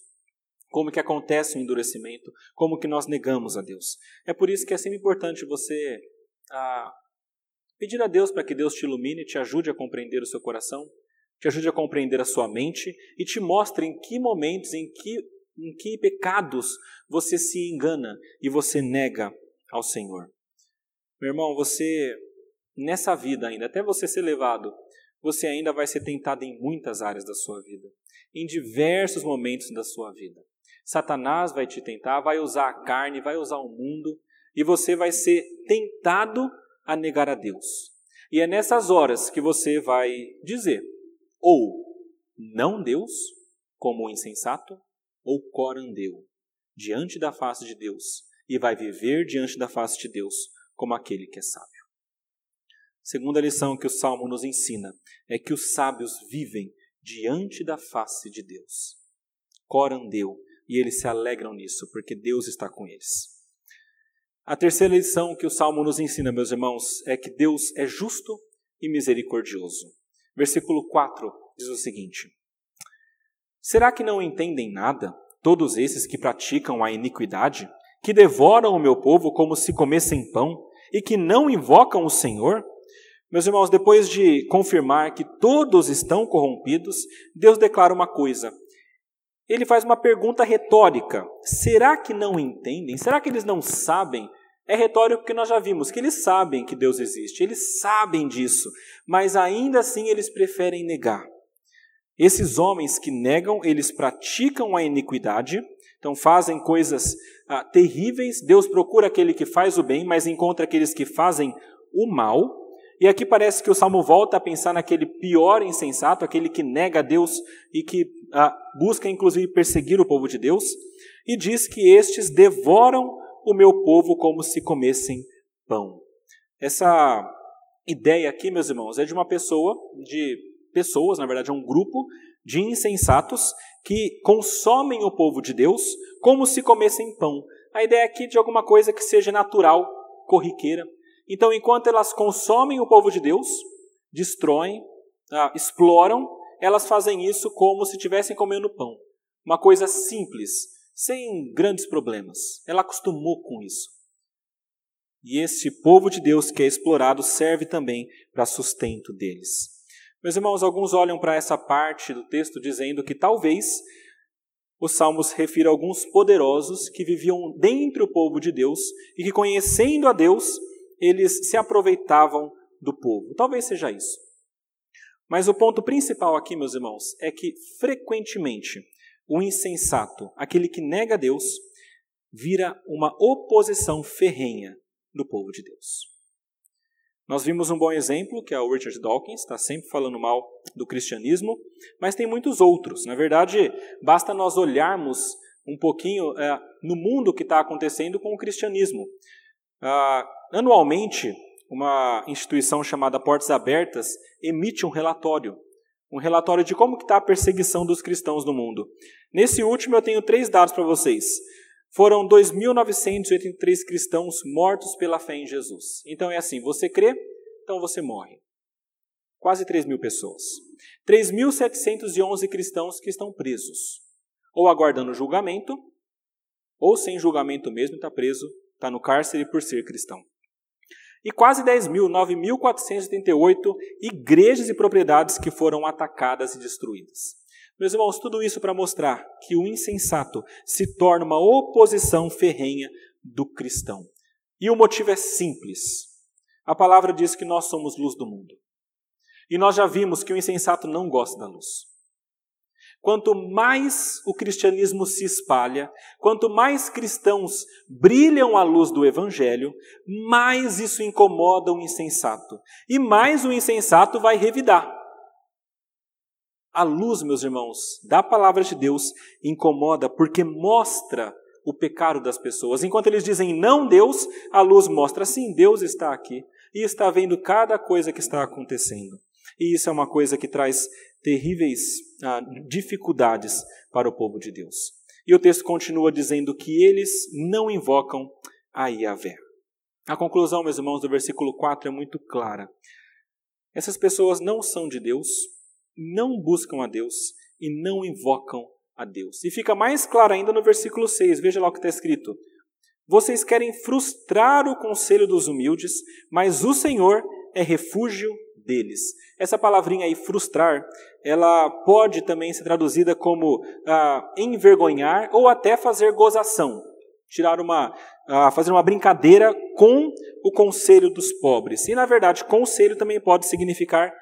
Como que acontece o endurecimento, como que nós negamos a Deus. É por isso que é sempre importante você ah, pedir a Deus para que Deus te ilumine, te ajude a compreender o seu coração, te ajude a compreender a sua mente e te mostre em que momentos, em que, em que pecados você se engana e você nega ao Senhor. Meu irmão, você, nessa vida ainda, até você ser levado, você ainda vai ser tentado em muitas áreas da sua vida, em diversos momentos da sua vida. Satanás vai te tentar, vai usar a carne, vai usar o mundo, e você vai ser tentado a negar a Deus. E é nessas horas que você vai dizer: ou não Deus, como o insensato, ou corandeu, diante da face de Deus, e vai viver diante da face de Deus como aquele que é sábio. Segunda lição que o Salmo nos ensina é que os sábios vivem diante da face de Deus. Corandeu, e eles se alegram nisso, porque Deus está com eles. A terceira lição que o Salmo nos ensina, meus irmãos, é que Deus é justo e misericordioso. Versículo 4 diz o seguinte: Será que não entendem nada todos esses que praticam a iniquidade, que devoram o meu povo como se comessem pão e que não invocam o Senhor? Meus irmãos, depois de confirmar que todos estão corrompidos, Deus declara uma coisa. Ele faz uma pergunta retórica: será que não entendem? Será que eles não sabem é retórico porque nós já vimos que eles sabem que Deus existe, eles sabem disso, mas ainda assim eles preferem negar. Esses homens que negam, eles praticam a iniquidade, então fazem coisas ah, terríveis. Deus procura aquele que faz o bem, mas encontra aqueles que fazem o mal. E aqui parece que o salmo volta a pensar naquele pior insensato, aquele que nega a Deus e que ah, busca inclusive perseguir o povo de Deus, e diz que estes devoram o meu povo como se comessem pão. Essa ideia aqui, meus irmãos, é de uma pessoa, de pessoas, na verdade, é um grupo de insensatos que consomem o povo de Deus como se comessem pão. A ideia aqui de alguma coisa que seja natural, corriqueira. Então, enquanto elas consomem o povo de Deus, destroem, ah, exploram, elas fazem isso como se estivessem comendo pão. Uma coisa simples, sem grandes problemas. Ela acostumou com isso. E esse povo de Deus que é explorado serve também para sustento deles. Meus irmãos, alguns olham para essa parte do texto dizendo que talvez os salmos refira alguns poderosos que viviam dentro do povo de Deus e que, conhecendo a Deus, eles se aproveitavam do povo. Talvez seja isso. Mas o ponto principal aqui, meus irmãos, é que frequentemente o insensato, aquele que nega Deus, vira uma oposição ferrenha do povo de Deus. Nós vimos um bom exemplo, que é o Richard Dawkins, está sempre falando mal do cristianismo, mas tem muitos outros. Na verdade, basta nós olharmos um pouquinho é, no mundo que está acontecendo com o cristianismo. Ah, anualmente, uma instituição chamada Portas Abertas emite um relatório um relatório de como está a perseguição dos cristãos no mundo. Nesse último eu tenho três dados para vocês. Foram 2.983 cristãos mortos pela fé em Jesus. Então é assim, você crê, então você morre. Quase 3 mil pessoas. 3.711 cristãos que estão presos. Ou aguardando julgamento, ou sem julgamento mesmo, está preso, está no cárcere por ser cristão e quase 10 mil, 9.488 igrejas e propriedades que foram atacadas e destruídas. Meus irmãos, tudo isso para mostrar que o insensato se torna uma oposição ferrenha do cristão. E o motivo é simples. A palavra diz que nós somos luz do mundo. E nós já vimos que o insensato não gosta da luz. Quanto mais o cristianismo se espalha, quanto mais cristãos brilham à luz do evangelho, mais isso incomoda o insensato. E mais o insensato vai revidar. A luz, meus irmãos, da palavra de Deus incomoda porque mostra o pecado das pessoas. Enquanto eles dizem não Deus, a luz mostra sim, Deus está aqui e está vendo cada coisa que está acontecendo. E isso é uma coisa que traz terríveis ah, dificuldades para o povo de Deus. E o texto continua dizendo que eles não invocam a Yahvé. A conclusão, meus irmãos, do versículo 4 é muito clara. Essas pessoas não são de Deus, não buscam a Deus e não invocam a Deus. E fica mais claro ainda no versículo 6, veja lá o que está escrito. Vocês querem frustrar o conselho dos humildes, mas o Senhor é refúgio deles. Essa palavrinha aí, frustrar, ela pode também ser traduzida como ah, envergonhar ou até fazer gozação. tirar uma, uh, fazer uma brincadeira com o conselho dos pobres. E na verdade, conselho também pode significar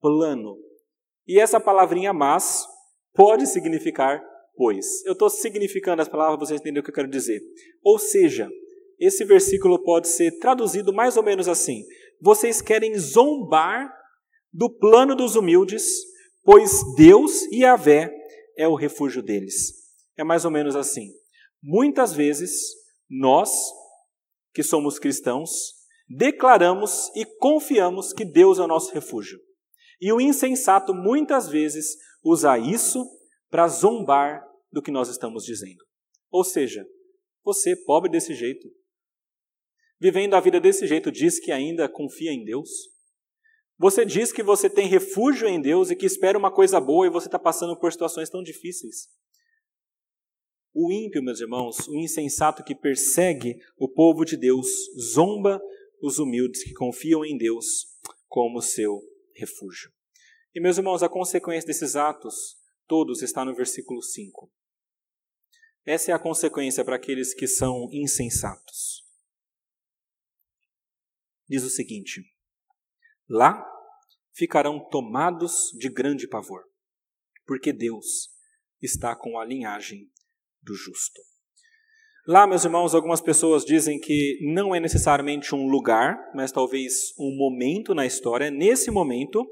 plano. E essa palavrinha mas pode significar pois. Eu estou significando as palavras, vocês entenderam o que eu quero dizer. Ou seja, esse versículo pode ser traduzido mais ou menos assim: Vocês querem zombar do plano dos humildes, pois Deus e a Vé é o refúgio deles. É mais ou menos assim. Muitas vezes, nós, que somos cristãos, declaramos e confiamos que Deus é o nosso refúgio. E o insensato muitas vezes usa isso para zombar do que nós estamos dizendo. Ou seja, você, pobre desse jeito, vivendo a vida desse jeito, diz que ainda confia em Deus? Você diz que você tem refúgio em Deus e que espera uma coisa boa e você está passando por situações tão difíceis? O ímpio, meus irmãos, o insensato que persegue o povo de Deus, zomba os humildes que confiam em Deus como seu refúgio. E, meus irmãos, a consequência desses atos todos está no versículo 5. Essa é a consequência para aqueles que são insensatos. Diz o seguinte: Lá ficarão tomados de grande pavor, porque Deus está com a linhagem do justo. Lá, meus irmãos, algumas pessoas dizem que não é necessariamente um lugar, mas talvez um momento na história. Nesse momento,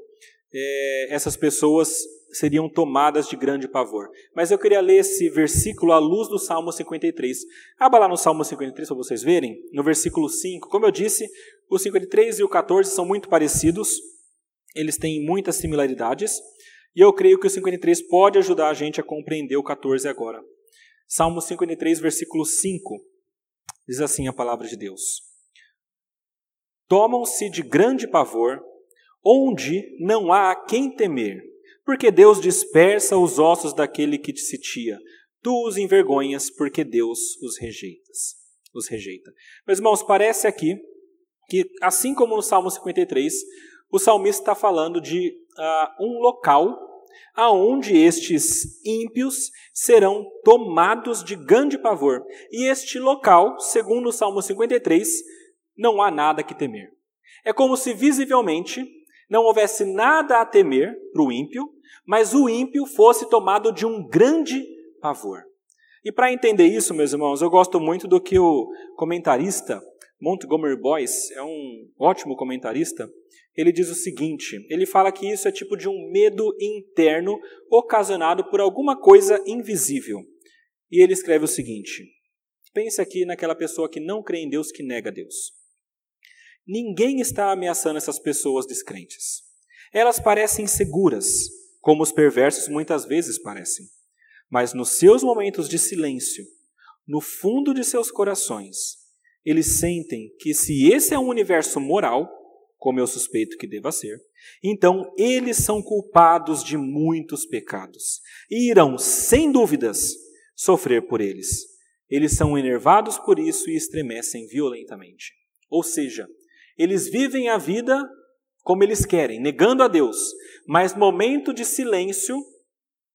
é, essas pessoas seriam tomadas de grande pavor. Mas eu queria ler esse versículo à luz do Salmo 53. Abra lá no Salmo 53 para vocês verem, no versículo 5. Como eu disse, o 53 e o 14 são muito parecidos, eles têm muitas similaridades, e eu creio que o 53 pode ajudar a gente a compreender o 14 agora. Salmo 53, versículo 5, diz assim a palavra de Deus: Tomam-se de grande pavor, onde não há a quem temer porque Deus dispersa os ossos daquele que te sitia. Tu os envergonhas, porque Deus os rejeita. Os rejeita. Meus irmãos, parece aqui que, assim como no Salmo 53, o salmista está falando de uh, um local aonde estes ímpios serão tomados de grande pavor. E este local, segundo o Salmo 53, não há nada que temer. É como se visivelmente não houvesse nada a temer para o ímpio, mas o ímpio fosse tomado de um grande pavor. E para entender isso, meus irmãos, eu gosto muito do que o comentarista Montgomery Boyce, é um ótimo comentarista, ele diz o seguinte: ele fala que isso é tipo de um medo interno ocasionado por alguma coisa invisível. E ele escreve o seguinte: pense aqui naquela pessoa que não crê em Deus, que nega Deus. Ninguém está ameaçando essas pessoas descrentes. Elas parecem seguras, como os perversos muitas vezes parecem. Mas nos seus momentos de silêncio, no fundo de seus corações, eles sentem que se esse é um universo moral, como eu suspeito que deva ser, então eles são culpados de muitos pecados e irão, sem dúvidas, sofrer por eles. Eles são enervados por isso e estremecem violentamente. Ou seja, eles vivem a vida como eles querem, negando a Deus, mas momento de silêncio,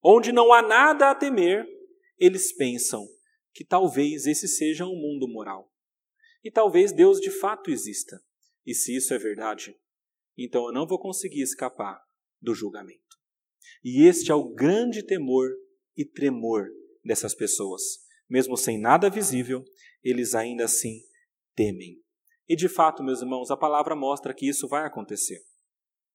onde não há nada a temer, eles pensam que talvez esse seja um mundo moral. E talvez Deus de fato exista. E se isso é verdade, então eu não vou conseguir escapar do julgamento. E este é o grande temor e tremor dessas pessoas. Mesmo sem nada visível, eles ainda assim temem. E de fato, meus irmãos, a palavra mostra que isso vai acontecer.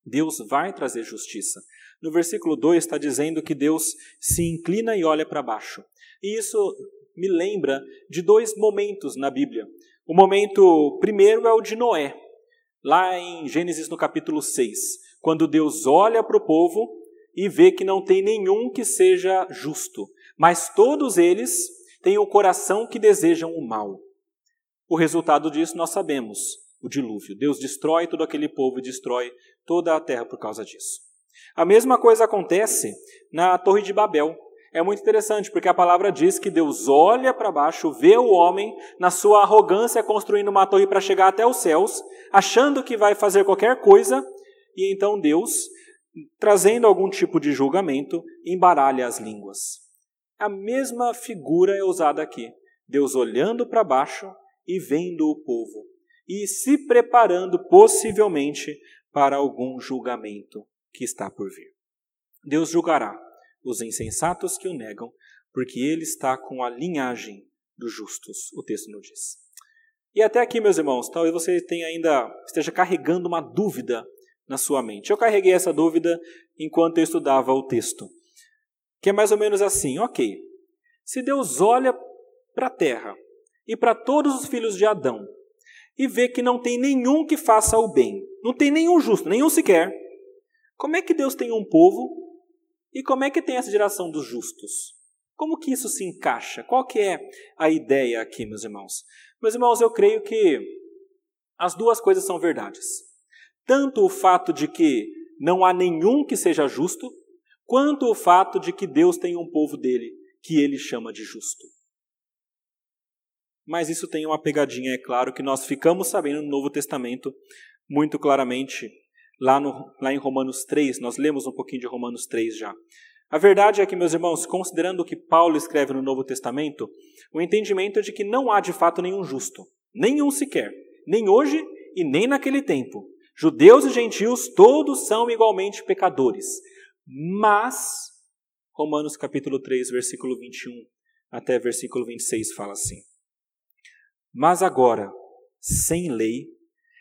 Deus vai trazer justiça. No versículo 2 está dizendo que Deus se inclina e olha para baixo. E isso me lembra de dois momentos na Bíblia. O momento primeiro é o de Noé, lá em Gênesis no capítulo 6, quando Deus olha para o povo e vê que não tem nenhum que seja justo, mas todos eles têm o coração que desejam o mal. O resultado disso nós sabemos, o dilúvio. Deus destrói todo aquele povo e destrói toda a terra por causa disso. A mesma coisa acontece na Torre de Babel. É muito interessante, porque a palavra diz que Deus olha para baixo, vê o homem na sua arrogância construindo uma torre para chegar até os céus, achando que vai fazer qualquer coisa, e então Deus, trazendo algum tipo de julgamento, embaralha as línguas. A mesma figura é usada aqui. Deus olhando para baixo e vendo o povo e se preparando possivelmente para algum julgamento que está por vir. Deus julgará os insensatos que o negam, porque ele está com a linhagem dos justos, o texto nos diz. E até aqui, meus irmãos, talvez você tenha ainda esteja carregando uma dúvida na sua mente. Eu carreguei essa dúvida enquanto eu estudava o texto, que é mais ou menos assim: ok, se Deus olha para a terra e para todos os filhos de Adão e vê que não tem nenhum que faça o bem, não tem nenhum justo, nenhum sequer, como é que Deus tem um povo e como é que tem essa geração dos justos? Como que isso se encaixa? Qual que é a ideia aqui, meus irmãos? Meus irmãos, eu creio que as duas coisas são verdades. Tanto o fato de que não há nenhum que seja justo, quanto o fato de que Deus tem um povo dele que ele chama de justo. Mas isso tem uma pegadinha, é claro, que nós ficamos sabendo no Novo Testamento muito claramente lá, no, lá em Romanos 3, nós lemos um pouquinho de Romanos 3 já. A verdade é que, meus irmãos, considerando o que Paulo escreve no Novo Testamento, o entendimento é de que não há de fato nenhum justo, nenhum sequer, nem hoje e nem naquele tempo. Judeus e gentios todos são igualmente pecadores. Mas, Romanos capítulo 3, versículo 21 até versículo 26 fala assim: Mas agora, sem lei,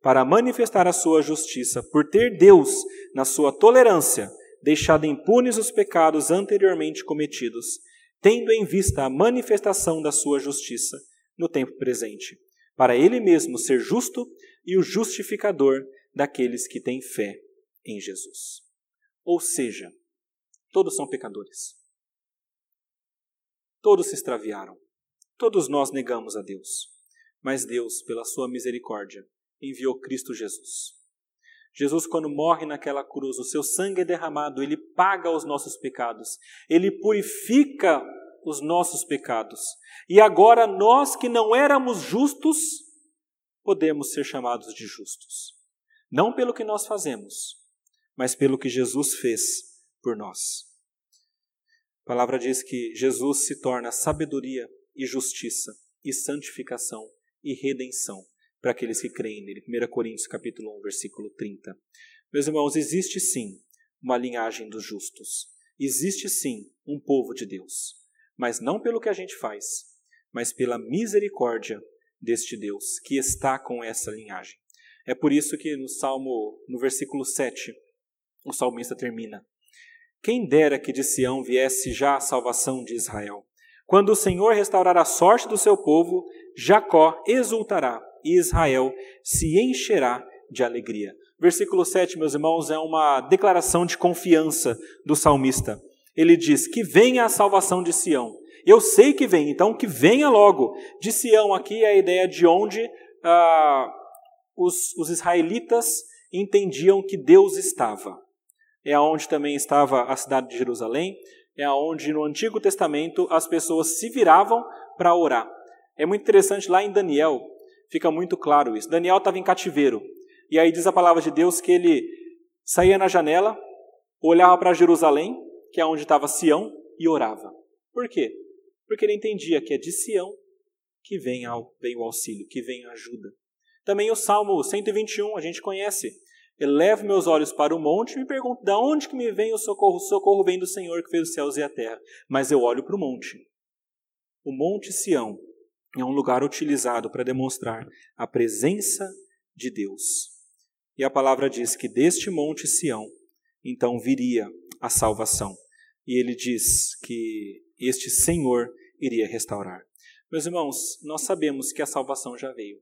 para manifestar a sua justiça, por ter Deus, na sua tolerância, deixado impunes os pecados anteriormente cometidos, tendo em vista a manifestação da sua justiça no tempo presente, para ele mesmo ser justo e o justificador daqueles que têm fé em Jesus. Ou seja, todos são pecadores. Todos se extraviaram. Todos nós negamos a Deus. Mas Deus, pela sua misericórdia, enviou Cristo Jesus. Jesus, quando morre naquela cruz, o seu sangue é derramado, ele paga os nossos pecados, ele purifica os nossos pecados. E agora nós que não éramos justos, podemos ser chamados de justos. Não pelo que nós fazemos, mas pelo que Jesus fez por nós. A palavra diz que Jesus se torna sabedoria e justiça e santificação e redenção para aqueles que creem nele. 1 Coríntios capítulo 1, versículo 30. Meus irmãos, existe sim uma linhagem dos justos. Existe sim um povo de Deus. Mas não pelo que a gente faz, mas pela misericórdia deste Deus que está com essa linhagem. É por isso que no Salmo, no versículo 7, o salmista termina: Quem dera que de Sião viesse já a salvação de Israel. Quando o Senhor restaurar a sorte do seu povo, Jacó exultará e Israel se encherá de alegria. Versículo 7, meus irmãos, é uma declaração de confiança do salmista. Ele diz: Que venha a salvação de Sião. Eu sei que vem, então que venha logo. De Sião aqui é a ideia de onde ah, os, os israelitas entendiam que Deus estava. É aonde também estava a cidade de Jerusalém, é aonde no Antigo Testamento as pessoas se viravam para orar. É muito interessante lá em Daniel, fica muito claro isso. Daniel estava em cativeiro. E aí diz a palavra de Deus que ele saía na janela, olhava para Jerusalém, que é onde estava Sião, e orava. Por quê? Porque ele entendia que é de Sião que vem, ao, vem o auxílio, que vem a ajuda. Também o Salmo 121, a gente conhece. Elevo meus olhos para o monte e me pergunto, de onde que me vem o socorro? O socorro vem do Senhor que fez os céus e a terra. Mas eu olho para o monte. O monte Sião é um lugar utilizado para demonstrar a presença de Deus. E a palavra diz que deste monte Sião, então viria a salvação. E ele diz que este Senhor iria restaurar. Meus irmãos, nós sabemos que a salvação já veio.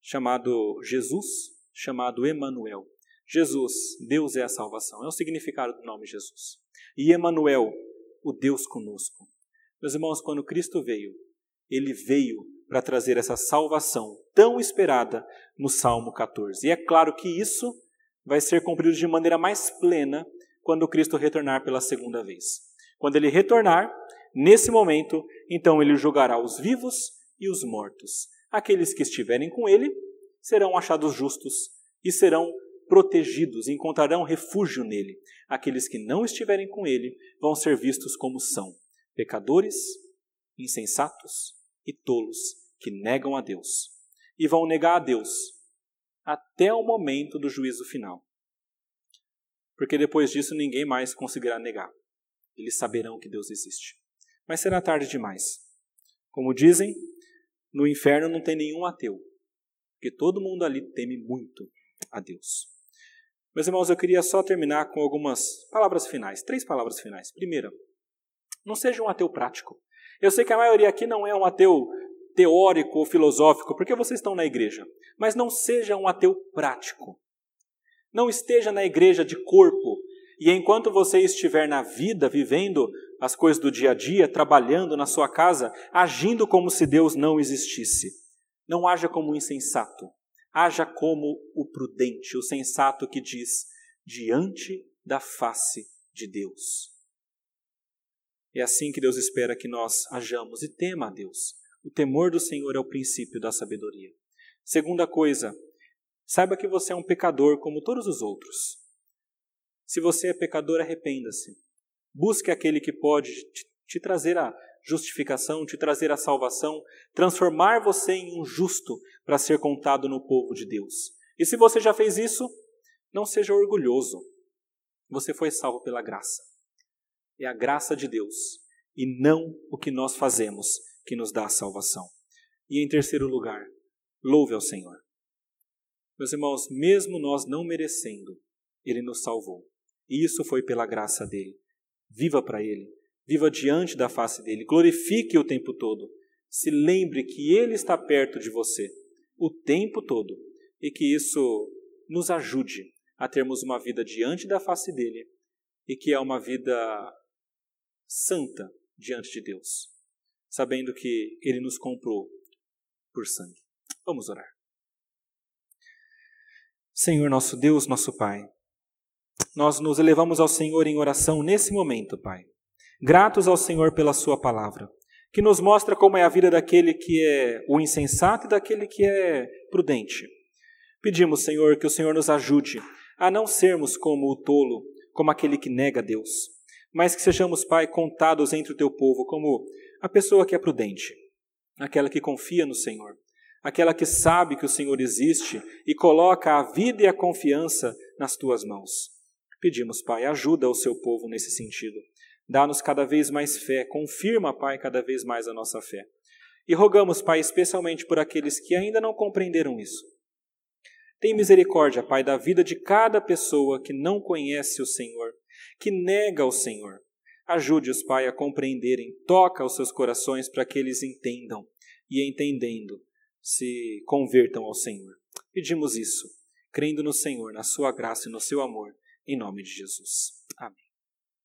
Chamado Jesus, chamado Emanuel. Jesus, Deus é a salvação. É o significado do nome Jesus. E Emanuel, o Deus conosco. Meus irmãos, quando Cristo veio, ele veio para trazer essa salvação tão esperada no Salmo 14. E é claro que isso vai ser cumprido de maneira mais plena quando Cristo retornar pela segunda vez. Quando ele retornar, nesse momento, então ele julgará os vivos e os mortos. Aqueles que estiverem com ele serão achados justos e serão protegidos, encontrarão refúgio nele. Aqueles que não estiverem com ele vão ser vistos como são: pecadores, insensatos e tolos que negam a Deus. E vão negar a Deus até o momento do juízo final. Porque depois disso ninguém mais conseguirá negar. Eles saberão que Deus existe. Mas será tarde demais. Como dizem, no inferno não tem nenhum ateu, porque todo mundo ali teme muito a Deus. Meus irmãos, eu queria só terminar com algumas palavras finais, três palavras finais. Primeira, não seja um ateu prático. Eu sei que a maioria aqui não é um ateu teórico ou filosófico, porque vocês estão na igreja. Mas não seja um ateu prático. Não esteja na igreja de corpo e enquanto você estiver na vida, vivendo as coisas do dia a dia, trabalhando na sua casa, agindo como se Deus não existisse. Não haja como um insensato. Haja como o prudente, o sensato que diz: diante da face de Deus. É assim que Deus espera que nós hajamos e tema a Deus. O temor do Senhor é o princípio da sabedoria. Segunda coisa, saiba que você é um pecador como todos os outros. Se você é pecador, arrependa-se. Busque aquele que pode te, trazer a justificação, te trazer a salvação, transformar você em um justo para ser contado no povo de Deus. E se você já fez isso, não seja orgulhoso. Você foi salvo pela graça. É a graça de Deus e não o que nós fazemos que nos dá a salvação. E em terceiro lugar, louve ao Senhor. Meus irmãos, mesmo nós não merecendo, Ele nos salvou. E isso foi pela graça dele. Viva para Ele, viva diante da face dele, glorifique o tempo todo. Se lembre que Ele está perto de você o tempo todo e que isso nos ajude a termos uma vida diante da face dele e que é uma vida santa diante de Deus sabendo que Ele nos comprou por sangue. Vamos orar. Senhor, nosso Deus, nosso Pai, nós nos elevamos ao Senhor em oração nesse momento, Pai. Gratos ao Senhor pela Sua palavra, que nos mostra como é a vida daquele que é o insensato e daquele que é prudente. Pedimos, Senhor, que o Senhor nos ajude a não sermos como o tolo, como aquele que nega Deus, mas que sejamos, Pai, contados entre o teu povo como a pessoa que é prudente, aquela que confia no Senhor, aquela que sabe que o Senhor existe e coloca a vida e a confiança nas tuas mãos. Pedimos, Pai, ajuda o seu povo nesse sentido. Dá-nos cada vez mais fé, confirma, Pai, cada vez mais a nossa fé. E rogamos, Pai, especialmente por aqueles que ainda não compreenderam isso. Tem misericórdia, Pai, da vida de cada pessoa que não conhece o Senhor, que nega o Senhor. Ajude-os, Pai, a compreenderem, toca os seus corações para que eles entendam e, entendendo, se convertam ao Senhor. Pedimos isso, crendo no Senhor, na Sua graça e no Seu amor, em nome de Jesus. Amém.